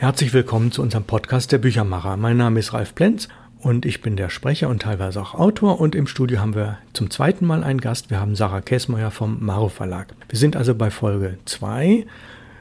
Herzlich willkommen zu unserem Podcast der Büchermacher. Mein Name ist Ralf Plenz und ich bin der Sprecher und teilweise auch Autor. Und im Studio haben wir zum zweiten Mal einen Gast. Wir haben Sarah Käsmeier vom Maro Verlag. Wir sind also bei Folge 2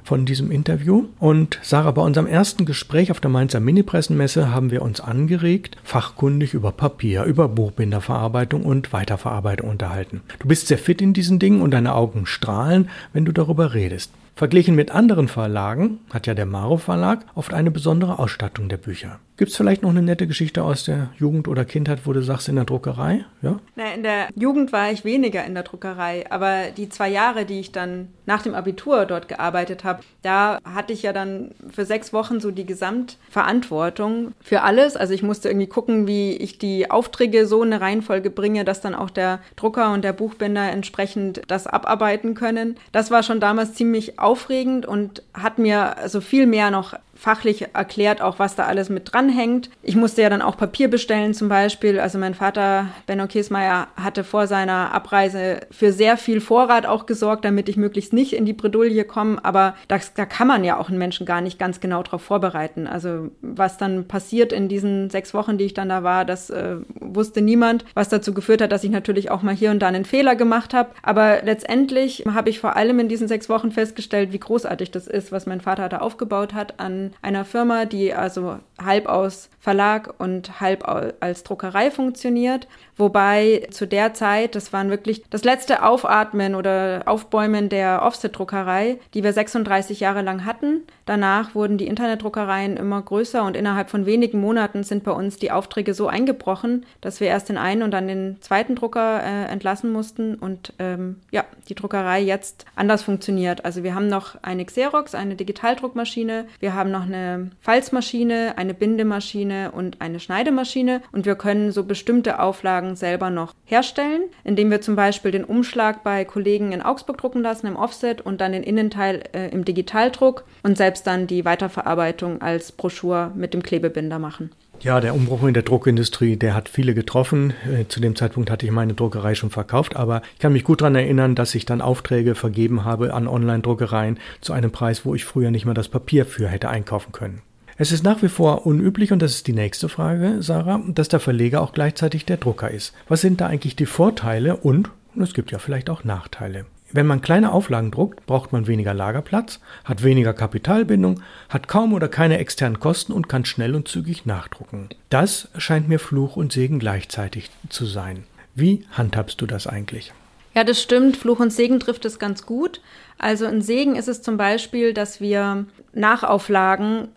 von diesem Interview. Und Sarah, bei unserem ersten Gespräch auf der Mainzer Mini-Pressenmesse haben wir uns angeregt, fachkundig über Papier, über Buchbinderverarbeitung und Weiterverarbeitung unterhalten. Du bist sehr fit in diesen Dingen und deine Augen strahlen, wenn du darüber redest. Verglichen mit anderen Verlagen hat ja der Maro Verlag oft eine besondere Ausstattung der Bücher. Gibt es vielleicht noch eine nette Geschichte aus der Jugend oder Kindheit, wo du sagst, in der Druckerei? Ja? Na, in der Jugend war ich weniger in der Druckerei, aber die zwei Jahre, die ich dann nach dem Abitur dort gearbeitet habe, da hatte ich ja dann für sechs Wochen so die Gesamtverantwortung für alles. Also ich musste irgendwie gucken, wie ich die Aufträge so in eine Reihenfolge bringe, dass dann auch der Drucker und der Buchbinder entsprechend das abarbeiten können. Das war schon damals ziemlich aufregend und hat mir also viel mehr noch fachlich erklärt, auch was da alles mit dranhängt. Ich musste ja dann auch Papier bestellen zum Beispiel. Also mein Vater, Benno Kiesmeier, hatte vor seiner Abreise für sehr viel Vorrat auch gesorgt, damit ich möglichst nicht in die Bredouille komme. Aber das, da kann man ja auch einen Menschen gar nicht ganz genau darauf vorbereiten. Also was dann passiert in diesen sechs Wochen, die ich dann da war, das äh, wusste niemand, was dazu geführt hat, dass ich natürlich auch mal hier und da einen Fehler gemacht habe. Aber letztendlich habe ich vor allem in diesen sechs Wochen festgestellt, wie großartig das ist, was mein Vater da aufgebaut hat an einer Firma, die also halb aus Verlag und halb als Druckerei funktioniert. Wobei zu der Zeit, das waren wirklich das letzte Aufatmen oder Aufbäumen der Offset-Druckerei, die wir 36 Jahre lang hatten. Danach wurden die Internetdruckereien immer größer und innerhalb von wenigen Monaten sind bei uns die Aufträge so eingebrochen, dass wir erst den einen und dann den zweiten Drucker äh, entlassen mussten und ähm, ja, die Druckerei jetzt anders funktioniert. Also wir haben noch eine Xerox, eine Digitaldruckmaschine, wir haben noch eine Falzmaschine, eine Bindemaschine und eine Schneidemaschine und wir können so bestimmte Auflagen selber noch herstellen, indem wir zum Beispiel den Umschlag bei Kollegen in Augsburg drucken lassen im Offset und dann den Innenteil äh, im Digitaldruck und selbst dann die Weiterverarbeitung als Broschur mit dem Klebebinder machen. Ja, der Umbruch in der Druckindustrie, der hat viele getroffen. Äh, zu dem Zeitpunkt hatte ich meine Druckerei schon verkauft, aber ich kann mich gut daran erinnern, dass ich dann Aufträge vergeben habe an Online-Druckereien zu einem Preis, wo ich früher nicht mehr das Papier für hätte einkaufen können. Es ist nach wie vor unüblich, und das ist die nächste Frage, Sarah, dass der Verleger auch gleichzeitig der Drucker ist. Was sind da eigentlich die Vorteile und, und es gibt ja vielleicht auch Nachteile? Wenn man kleine Auflagen druckt, braucht man weniger Lagerplatz, hat weniger Kapitalbindung, hat kaum oder keine externen Kosten und kann schnell und zügig nachdrucken. Das scheint mir Fluch und Segen gleichzeitig zu sein. Wie handhabst du das eigentlich? Ja, das stimmt. Fluch und Segen trifft es ganz gut. Also ein Segen ist es zum Beispiel, dass wir Nachauflagen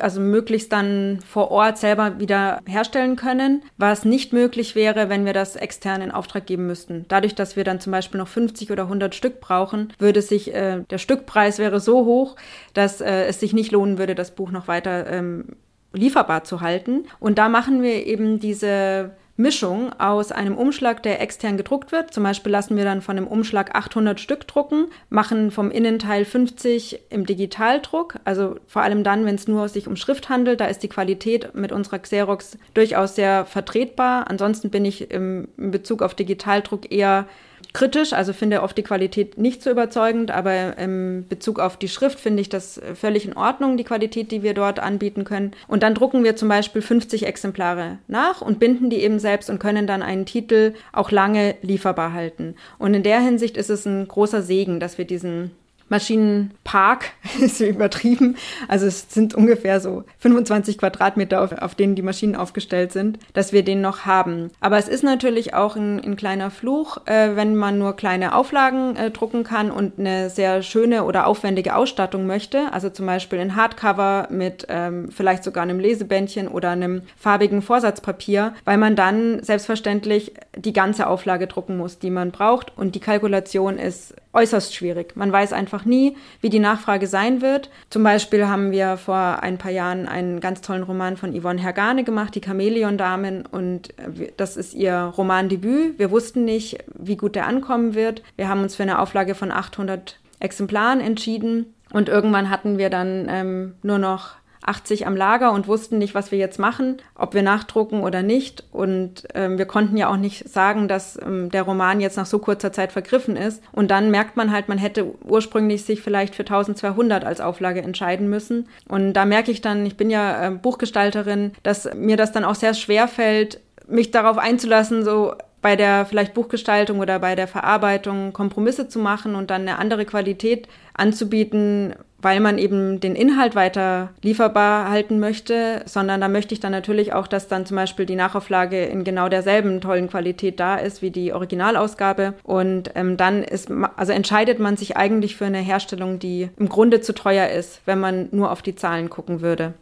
also möglichst dann vor Ort selber wieder herstellen können, was nicht möglich wäre, wenn wir das extern in Auftrag geben müssten. Dadurch, dass wir dann zum Beispiel noch 50 oder 100 Stück brauchen, würde sich äh, der Stückpreis wäre so hoch, dass äh, es sich nicht lohnen würde, das Buch noch weiter ähm, lieferbar zu halten. Und da machen wir eben diese Mischung aus einem Umschlag, der extern gedruckt wird. Zum Beispiel lassen wir dann von dem Umschlag 800 Stück drucken, machen vom Innenteil 50 im Digitaldruck. Also vor allem dann, wenn es nur sich um Schrift handelt, da ist die Qualität mit unserer Xerox durchaus sehr vertretbar. Ansonsten bin ich im, in Bezug auf Digitaldruck eher kritisch, also finde oft die Qualität nicht so überzeugend, aber im Bezug auf die Schrift finde ich das völlig in Ordnung, die Qualität, die wir dort anbieten können. Und dann drucken wir zum Beispiel 50 Exemplare nach und binden die eben selbst und können dann einen Titel auch lange lieferbar halten. Und in der Hinsicht ist es ein großer Segen, dass wir diesen Maschinenpark ist übertrieben. Also es sind ungefähr so 25 Quadratmeter, auf, auf, denen die Maschinen aufgestellt sind, dass wir den noch haben. Aber es ist natürlich auch ein, ein kleiner Fluch, äh, wenn man nur kleine Auflagen äh, drucken kann und eine sehr schöne oder aufwendige Ausstattung möchte. Also zum Beispiel ein Hardcover mit ähm, vielleicht sogar einem Lesebändchen oder einem farbigen Vorsatzpapier, weil man dann selbstverständlich die ganze Auflage drucken muss, die man braucht. Und die Kalkulation ist äußerst schwierig. Man weiß einfach nie, wie die Nachfrage sein wird. Zum Beispiel haben wir vor ein paar Jahren einen ganz tollen Roman von Yvonne Hergane gemacht, Die Chamäleon-Damen. Und das ist ihr Romandebüt. Wir wussten nicht, wie gut der ankommen wird. Wir haben uns für eine Auflage von 800 Exemplaren entschieden. Und irgendwann hatten wir dann ähm, nur noch 80 am Lager und wussten nicht, was wir jetzt machen, ob wir nachdrucken oder nicht. Und ähm, wir konnten ja auch nicht sagen, dass ähm, der Roman jetzt nach so kurzer Zeit vergriffen ist. Und dann merkt man halt, man hätte ursprünglich sich vielleicht für 1200 als Auflage entscheiden müssen. Und da merke ich dann, ich bin ja äh, Buchgestalterin, dass mir das dann auch sehr schwer fällt, mich darauf einzulassen, so bei der vielleicht Buchgestaltung oder bei der Verarbeitung Kompromisse zu machen und dann eine andere Qualität anzubieten, weil man eben den Inhalt weiter lieferbar halten möchte, sondern da möchte ich dann natürlich auch, dass dann zum Beispiel die Nachauflage in genau derselben tollen Qualität da ist wie die Originalausgabe. Und ähm, dann ist, also entscheidet man sich eigentlich für eine Herstellung, die im Grunde zu teuer ist, wenn man nur auf die Zahlen gucken würde.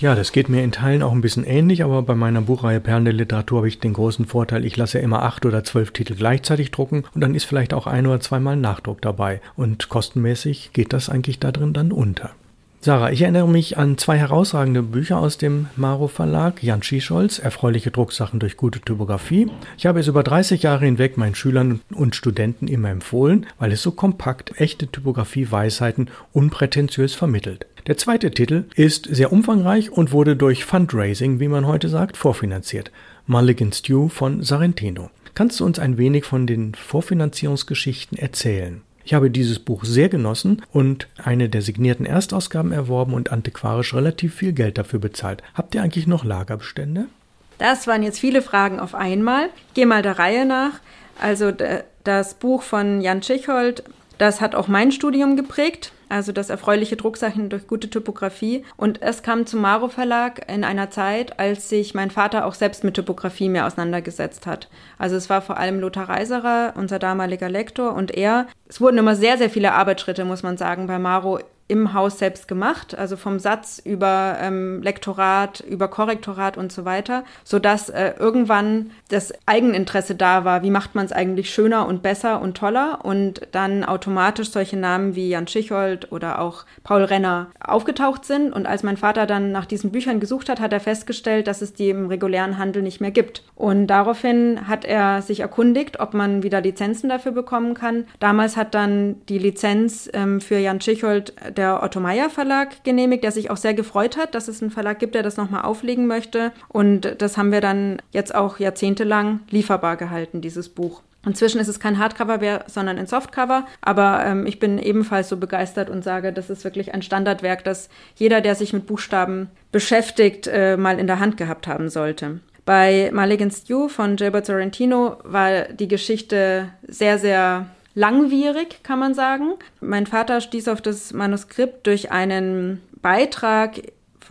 Ja, das geht mir in Teilen auch ein bisschen ähnlich, aber bei meiner Buchreihe Perlen der Literatur habe ich den großen Vorteil, ich lasse immer acht oder zwölf Titel gleichzeitig drucken und dann ist vielleicht auch ein oder zweimal Nachdruck dabei. Und kostenmäßig geht das eigentlich da drin dann unter. Sarah, ich erinnere mich an zwei herausragende Bücher aus dem Maro Verlag. Jan Schischolz, Erfreuliche Drucksachen durch gute Typografie. Ich habe es über 30 Jahre hinweg meinen Schülern und Studenten immer empfohlen, weil es so kompakt echte Typografie-Weisheiten unprätentiös vermittelt. Der zweite Titel ist sehr umfangreich und wurde durch Fundraising, wie man heute sagt, vorfinanziert. Mulligan Stew von Sarentino. Kannst du uns ein wenig von den Vorfinanzierungsgeschichten erzählen? Ich habe dieses Buch sehr genossen und eine der signierten Erstausgaben erworben und antiquarisch relativ viel Geld dafür bezahlt. Habt ihr eigentlich noch Lagerbestände? Das waren jetzt viele Fragen auf einmal. Geh mal der Reihe nach. Also das Buch von Jan Tschichold, das hat auch mein Studium geprägt also das erfreuliche Drucksachen durch gute Typografie. Und es kam zum Maro Verlag in einer Zeit, als sich mein Vater auch selbst mit Typografie mehr auseinandergesetzt hat. Also es war vor allem Lothar Reiserer, unser damaliger Lektor, und er. Es wurden immer sehr, sehr viele Arbeitsschritte, muss man sagen, bei Maro im Haus selbst gemacht, also vom Satz über ähm, Lektorat, über Korrektorat und so weiter, sodass äh, irgendwann das Eigeninteresse da war, wie macht man es eigentlich schöner und besser und toller und dann automatisch solche Namen wie Jan Schichold oder auch Paul Renner aufgetaucht sind und als mein Vater dann nach diesen Büchern gesucht hat, hat er festgestellt, dass es die im regulären Handel nicht mehr gibt und daraufhin hat er sich erkundigt, ob man wieder Lizenzen dafür bekommen kann. Damals hat dann die Lizenz ähm, für Jan Schichold der Otto Meyer Verlag genehmigt, der sich auch sehr gefreut hat, dass es einen Verlag gibt, der das nochmal auflegen möchte. Und das haben wir dann jetzt auch jahrzehntelang lieferbar gehalten, dieses Buch. Inzwischen ist es kein Hardcover mehr, sondern ein Softcover. Aber ähm, ich bin ebenfalls so begeistert und sage, das ist wirklich ein Standardwerk, das jeder, der sich mit Buchstaben beschäftigt, äh, mal in der Hand gehabt haben sollte. Bei Mulligan Stew von Gilbert Sorrentino war die Geschichte sehr, sehr langwierig, kann man sagen. Mein Vater stieß auf das Manuskript durch einen Beitrag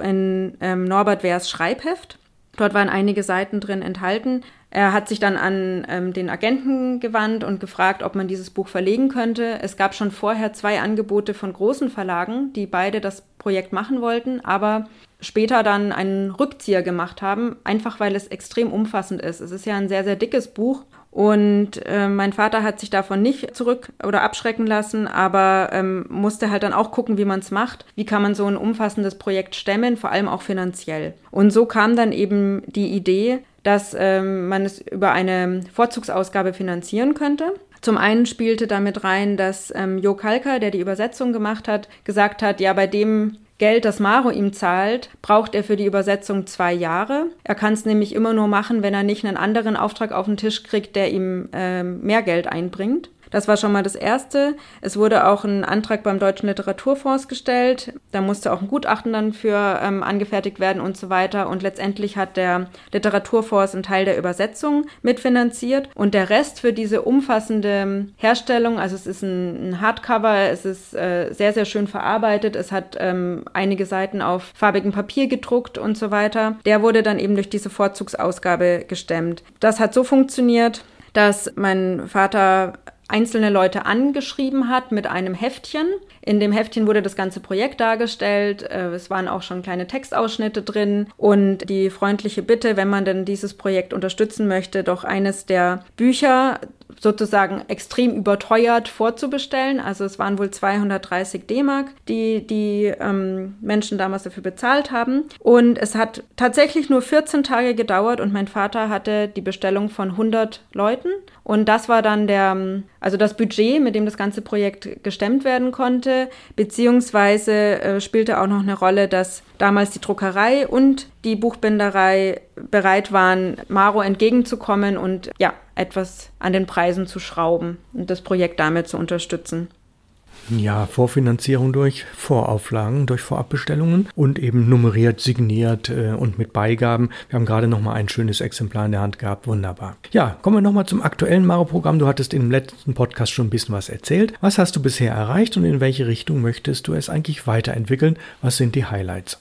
in ähm, Norbert Wehrs Schreibheft. Dort waren einige Seiten drin enthalten. Er hat sich dann an ähm, den Agenten gewandt und gefragt, ob man dieses Buch verlegen könnte. Es gab schon vorher zwei Angebote von großen Verlagen, die beide das Projekt machen wollten, aber später dann einen Rückzieher gemacht haben, einfach weil es extrem umfassend ist. Es ist ja ein sehr, sehr dickes Buch und äh, mein Vater hat sich davon nicht zurück oder abschrecken lassen, aber ähm, musste halt dann auch gucken, wie man es macht. Wie kann man so ein umfassendes Projekt stemmen, vor allem auch finanziell. Und so kam dann eben die Idee, dass ähm, man es über eine Vorzugsausgabe finanzieren könnte. Zum einen spielte damit rein, dass ähm, Jo Kalker, der die Übersetzung gemacht hat, gesagt hat, ja, bei dem Geld, das Maro ihm zahlt, braucht er für die Übersetzung zwei Jahre. Er kann es nämlich immer nur machen, wenn er nicht einen anderen Auftrag auf den Tisch kriegt, der ihm äh, mehr Geld einbringt. Das war schon mal das Erste. Es wurde auch ein Antrag beim Deutschen Literaturfonds gestellt. Da musste auch ein Gutachten dann für ähm, angefertigt werden und so weiter. Und letztendlich hat der Literaturfonds einen Teil der Übersetzung mitfinanziert und der Rest für diese umfassende Herstellung, also es ist ein, ein Hardcover, es ist äh, sehr, sehr schön verarbeitet, es hat ähm, einige Seiten auf farbigem Papier gedruckt und so weiter. Der wurde dann eben durch diese Vorzugsausgabe gestemmt. Das hat so funktioniert, dass mein Vater einzelne Leute angeschrieben hat mit einem Heftchen. In dem Heftchen wurde das ganze Projekt dargestellt. Äh, es waren auch schon kleine Textausschnitte drin und die freundliche Bitte, wenn man denn dieses Projekt unterstützen möchte, doch eines der Bücher sozusagen extrem überteuert vorzubestellen. Also es waren wohl 230 D-Mark, die die ähm, Menschen damals dafür bezahlt haben. Und es hat tatsächlich nur 14 Tage gedauert und mein Vater hatte die Bestellung von 100 Leuten. Und das war dann der also das Budget, mit dem das ganze Projekt gestemmt werden konnte, beziehungsweise äh, spielte auch noch eine Rolle, dass damals die Druckerei und die Buchbinderei bereit waren, Maro entgegenzukommen und ja, etwas an den Preisen zu schrauben und das Projekt damit zu unterstützen. Ja, Vorfinanzierung durch Vorauflagen, durch Vorabbestellungen und eben nummeriert, signiert äh, und mit Beigaben. Wir haben gerade noch mal ein schönes Exemplar in der Hand gehabt. Wunderbar. Ja, kommen wir noch mal zum aktuellen Maro-Programm. Du hattest im letzten Podcast schon ein bisschen was erzählt. Was hast du bisher erreicht und in welche Richtung möchtest du es eigentlich weiterentwickeln? Was sind die Highlights?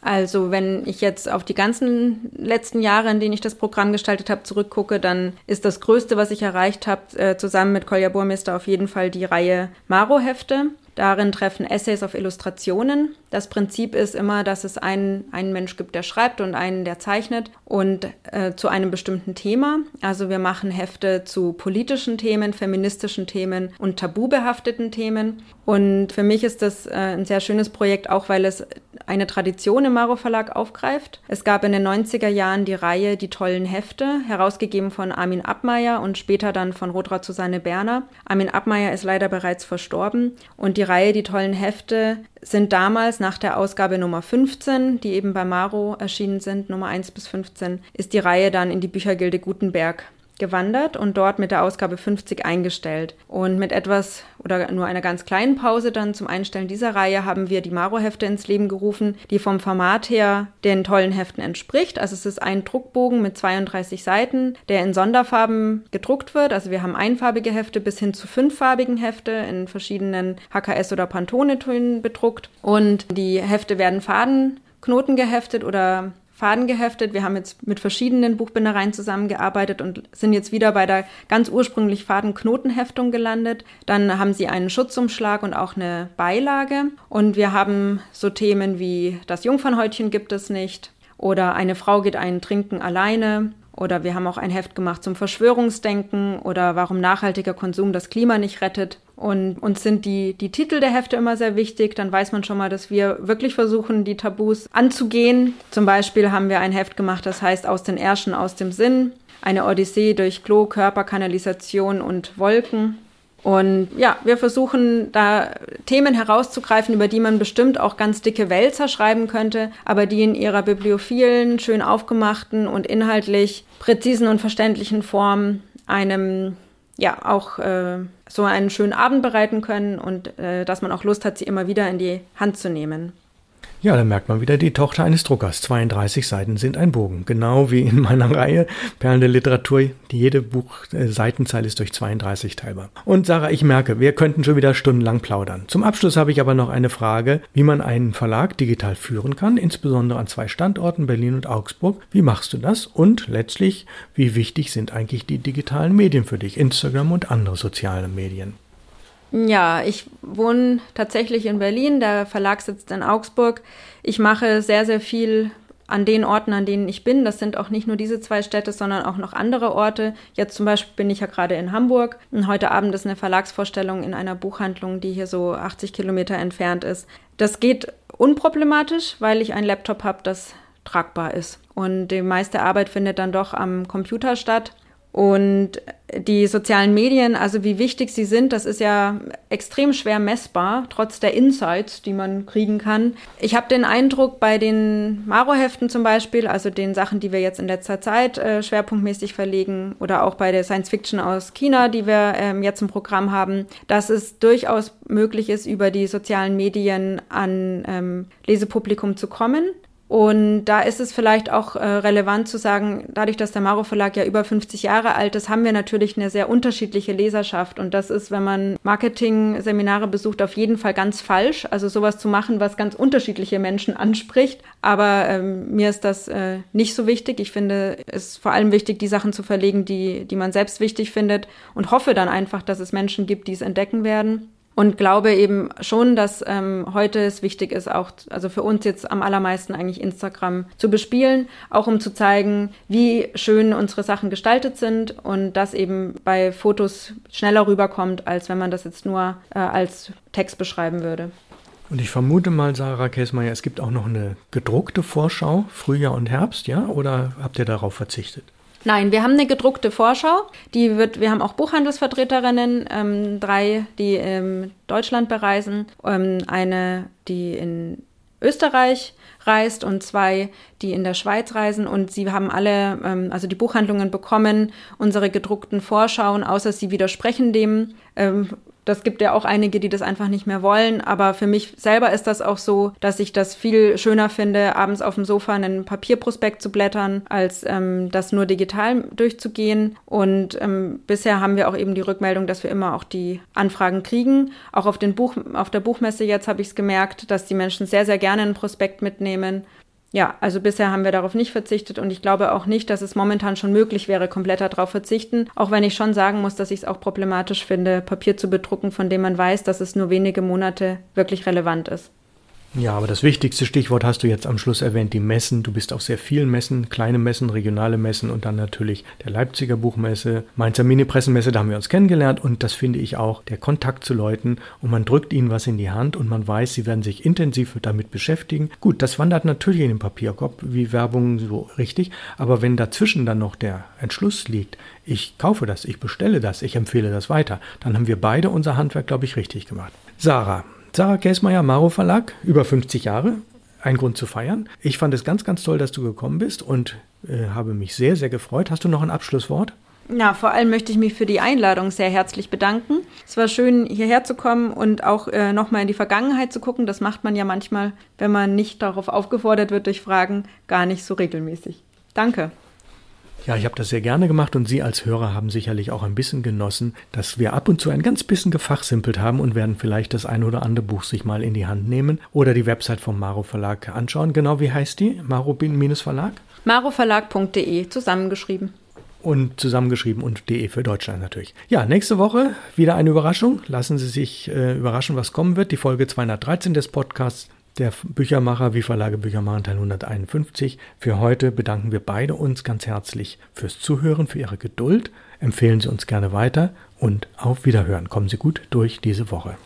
Also wenn ich jetzt auf die ganzen letzten Jahre, in denen ich das Programm gestaltet habe, zurückgucke, dann ist das Größte, was ich erreicht habe, äh, zusammen mit Kolja Burmeister auf jeden Fall die Reihe Maro-Hefte. Darin treffen Essays auf Illustrationen. Das Prinzip ist immer, dass es einen, einen Mensch gibt, der schreibt und einen, der zeichnet und äh, zu einem bestimmten Thema. Also wir machen Hefte zu politischen Themen, feministischen Themen und tabubehafteten Themen. Und für mich ist das äh, ein sehr schönes Projekt, auch weil es eine Tradition im Maro Verlag aufgreift. Es gab in den 90er Jahren die Reihe Die tollen Hefte, herausgegeben von Armin Abmeier und später dann von Rotra Susanne Berner. Armin Abmeier ist leider bereits verstorben und die Reihe Die tollen Hefte sind damals nach der Ausgabe Nummer 15, die eben bei Maro erschienen sind, Nummer 1 bis 15, ist die Reihe dann in die Büchergilde Gutenberg gewandert und dort mit der Ausgabe 50 eingestellt. Und mit etwas oder nur einer ganz kleinen Pause dann zum Einstellen dieser Reihe haben wir die Maro-Hefte ins Leben gerufen, die vom Format her den tollen Heften entspricht. Also es ist ein Druckbogen mit 32 Seiten, der in Sonderfarben gedruckt wird. Also wir haben einfarbige Hefte bis hin zu fünffarbigen Hefte in verschiedenen HKS- oder Pantone-Tönen bedruckt. Und die Hefte werden Fadenknoten geheftet oder Faden geheftet. Wir haben jetzt mit verschiedenen Buchbindereien zusammengearbeitet und sind jetzt wieder bei der ganz ursprünglich Fadenknotenheftung gelandet. Dann haben sie einen Schutzumschlag und auch eine Beilage. Und wir haben so Themen wie das Jungfernhäutchen gibt es nicht oder eine Frau geht einen trinken alleine oder wir haben auch ein Heft gemacht zum Verschwörungsdenken oder warum nachhaltiger Konsum das Klima nicht rettet. Und uns sind die, die Titel der Hefte immer sehr wichtig. Dann weiß man schon mal, dass wir wirklich versuchen, die Tabus anzugehen. Zum Beispiel haben wir ein Heft gemacht, das heißt Aus den Ärschen, aus dem Sinn. Eine Odyssee durch Klo, Körper, Kanalisation und Wolken. Und ja, wir versuchen da Themen herauszugreifen, über die man bestimmt auch ganz dicke Wälzer schreiben könnte, aber die in ihrer bibliophilen, schön aufgemachten und inhaltlich präzisen und verständlichen Form einem ja auch äh, so einen schönen Abend bereiten können und äh, dass man auch Lust hat, sie immer wieder in die Hand zu nehmen. Ja, da merkt man wieder die Tochter eines Druckers. 32 Seiten sind ein Bogen. Genau wie in meiner Reihe Perlen der Literatur. Jede Buchseitenzahl ist durch 32 teilbar. Und Sarah, ich merke, wir könnten schon wieder stundenlang plaudern. Zum Abschluss habe ich aber noch eine Frage, wie man einen Verlag digital führen kann, insbesondere an zwei Standorten, Berlin und Augsburg. Wie machst du das? Und letztlich, wie wichtig sind eigentlich die digitalen Medien für dich, Instagram und andere soziale Medien? Ja, ich wohne tatsächlich in Berlin, der Verlag sitzt in Augsburg. Ich mache sehr, sehr viel an den Orten, an denen ich bin. Das sind auch nicht nur diese zwei Städte, sondern auch noch andere Orte. Jetzt zum Beispiel bin ich ja gerade in Hamburg. Und heute Abend ist eine Verlagsvorstellung in einer Buchhandlung, die hier so 80 Kilometer entfernt ist. Das geht unproblematisch, weil ich einen Laptop habe, das tragbar ist. Und die meiste Arbeit findet dann doch am Computer statt. Und die sozialen Medien, also wie wichtig sie sind, das ist ja extrem schwer messbar, trotz der Insights, die man kriegen kann. Ich habe den Eindruck, bei den Maro-Heften zum Beispiel, also den Sachen, die wir jetzt in letzter Zeit äh, schwerpunktmäßig verlegen, oder auch bei der Science Fiction aus China, die wir ähm, jetzt im Programm haben, dass es durchaus möglich ist, über die sozialen Medien an ähm, Lesepublikum zu kommen. Und da ist es vielleicht auch äh, relevant zu sagen, dadurch, dass der Maro Verlag ja über 50 Jahre alt ist, haben wir natürlich eine sehr unterschiedliche Leserschaft. Und das ist, wenn man Marketing-Seminare besucht, auf jeden Fall ganz falsch. Also sowas zu machen, was ganz unterschiedliche Menschen anspricht. Aber ähm, mir ist das äh, nicht so wichtig. Ich finde es vor allem wichtig, die Sachen zu verlegen, die, die man selbst wichtig findet und hoffe dann einfach, dass es Menschen gibt, die es entdecken werden und glaube eben schon, dass ähm, heute es wichtig ist, auch, also für uns jetzt am allermeisten eigentlich Instagram zu bespielen, auch um zu zeigen, wie schön unsere Sachen gestaltet sind und das eben bei Fotos schneller rüberkommt, als wenn man das jetzt nur äh, als Text beschreiben würde. Und ich vermute mal, Sarah Käsmeier, es gibt auch noch eine gedruckte Vorschau, Frühjahr und Herbst, ja? Oder habt ihr darauf verzichtet? Nein, wir haben eine gedruckte Vorschau. Die wird, wir haben auch Buchhandelsvertreterinnen, ähm, drei, die ähm, Deutschland bereisen, ähm, eine, die in Österreich reist und zwei, die in der Schweiz reisen. Und sie haben alle, ähm, also die Buchhandlungen bekommen unsere gedruckten Vorschauen, außer sie widersprechen dem. Ähm, das gibt ja auch einige, die das einfach nicht mehr wollen. Aber für mich selber ist das auch so, dass ich das viel schöner finde, abends auf dem Sofa einen Papierprospekt zu blättern, als ähm, das nur digital durchzugehen. Und ähm, bisher haben wir auch eben die Rückmeldung, dass wir immer auch die Anfragen kriegen. Auch auf, den Buch, auf der Buchmesse jetzt habe ich es gemerkt, dass die Menschen sehr, sehr gerne einen Prospekt mitnehmen ja, also bisher haben wir darauf nicht verzichtet und ich glaube auch nicht, dass es momentan schon möglich wäre, komplett darauf verzichten, auch wenn ich schon sagen muss, dass ich es auch problematisch finde, Papier zu bedrucken, von dem man weiß, dass es nur wenige Monate wirklich relevant ist. Ja, aber das wichtigste Stichwort hast du jetzt am Schluss erwähnt, die Messen. Du bist auf sehr vielen Messen, kleine Messen, regionale Messen und dann natürlich der Leipziger Buchmesse, Mainzer Mini-Pressenmesse, da haben wir uns kennengelernt und das finde ich auch, der Kontakt zu Leuten und man drückt ihnen was in die Hand und man weiß, sie werden sich intensiv damit beschäftigen. Gut, das wandert natürlich in den Papierkorb, wie Werbung so richtig, aber wenn dazwischen dann noch der Entschluss liegt, ich kaufe das, ich bestelle das, ich empfehle das weiter, dann haben wir beide unser Handwerk, glaube ich, richtig gemacht. Sarah, Sarah Käsmeier, Maro Verlag, über 50 Jahre. Ein Grund zu feiern. Ich fand es ganz, ganz toll, dass du gekommen bist und äh, habe mich sehr, sehr gefreut. Hast du noch ein Abschlusswort? Ja, vor allem möchte ich mich für die Einladung sehr herzlich bedanken. Es war schön, hierher zu kommen und auch äh, nochmal in die Vergangenheit zu gucken. Das macht man ja manchmal, wenn man nicht darauf aufgefordert wird durch Fragen, gar nicht so regelmäßig. Danke. Ja, ich habe das sehr gerne gemacht und Sie als Hörer haben sicherlich auch ein bisschen genossen, dass wir ab und zu ein ganz bisschen gefachsimpelt haben und werden vielleicht das ein oder andere Buch sich mal in die Hand nehmen oder die Website vom Maro Verlag anschauen. Genau wie heißt die? Maro-Verlag? maroverlag.de zusammengeschrieben. Und zusammengeschrieben und de für Deutschland natürlich. Ja, nächste Woche wieder eine Überraschung. Lassen Sie sich äh, überraschen, was kommen wird. Die Folge 213 des Podcasts der Büchermacher wie Verlage Büchermacher Teil 151. Für heute bedanken wir beide uns ganz herzlich fürs Zuhören, für Ihre Geduld. Empfehlen Sie uns gerne weiter und auf Wiederhören. Kommen Sie gut durch diese Woche.